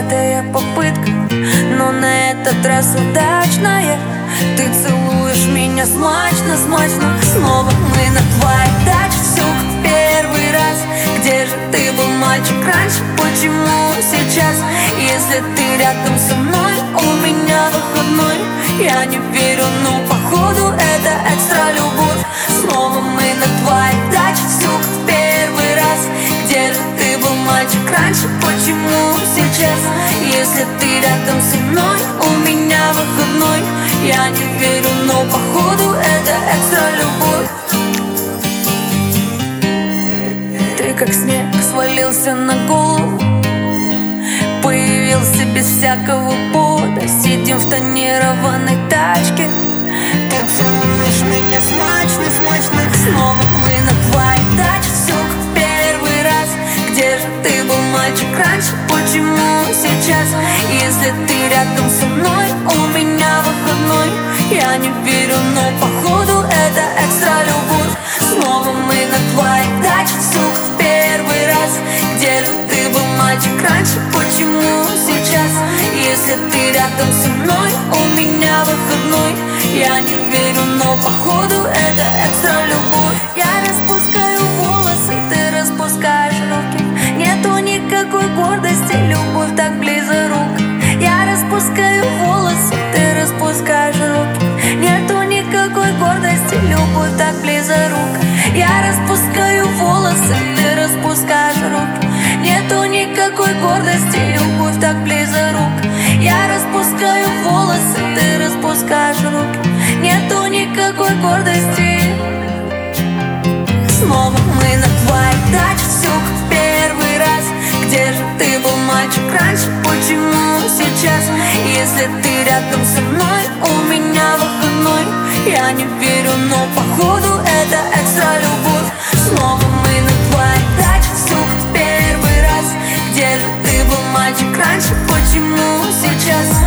десятая попытка Но на этот раз удачная Ты целуешь меня смачно, смачно Снова мы на твоей даче Все как первый раз Где же ты был, мальчик, раньше? Почему сейчас? Если ты рядом со мной У меня выходной Я не верю, но походу Это экстра любовь Снова мы на твоей даче Все как первый раз Где же ты был, мальчик, раньше? Почему сейчас? Если ты рядом со мной У меня выходной. Я не верю, но походу Это экстра любовь. Ты как снег свалился на голову. Появился без всякого повода. Сидим в тонированной тачке Я не верю, но походу Это экстра любовь Снова мы на твоей даче Все как первый раз Где же ты был, мальчик, раньше? Почему сейчас? Если ты рядом со мной У меня выходной Я не верю, но походу трогаю волосы, ты распускаешь руки. Нету никакой гордости. Снова мы на твоих дачах, все как первый раз. Где же ты был мальчик раньше, почему сейчас? Если ты рядом со мной, у меня выходной. Я не верю, но походу это экстра любовь. Снова мы на твоих дачах, все как первый раз. Где же ты был мальчик раньше, почему сейчас?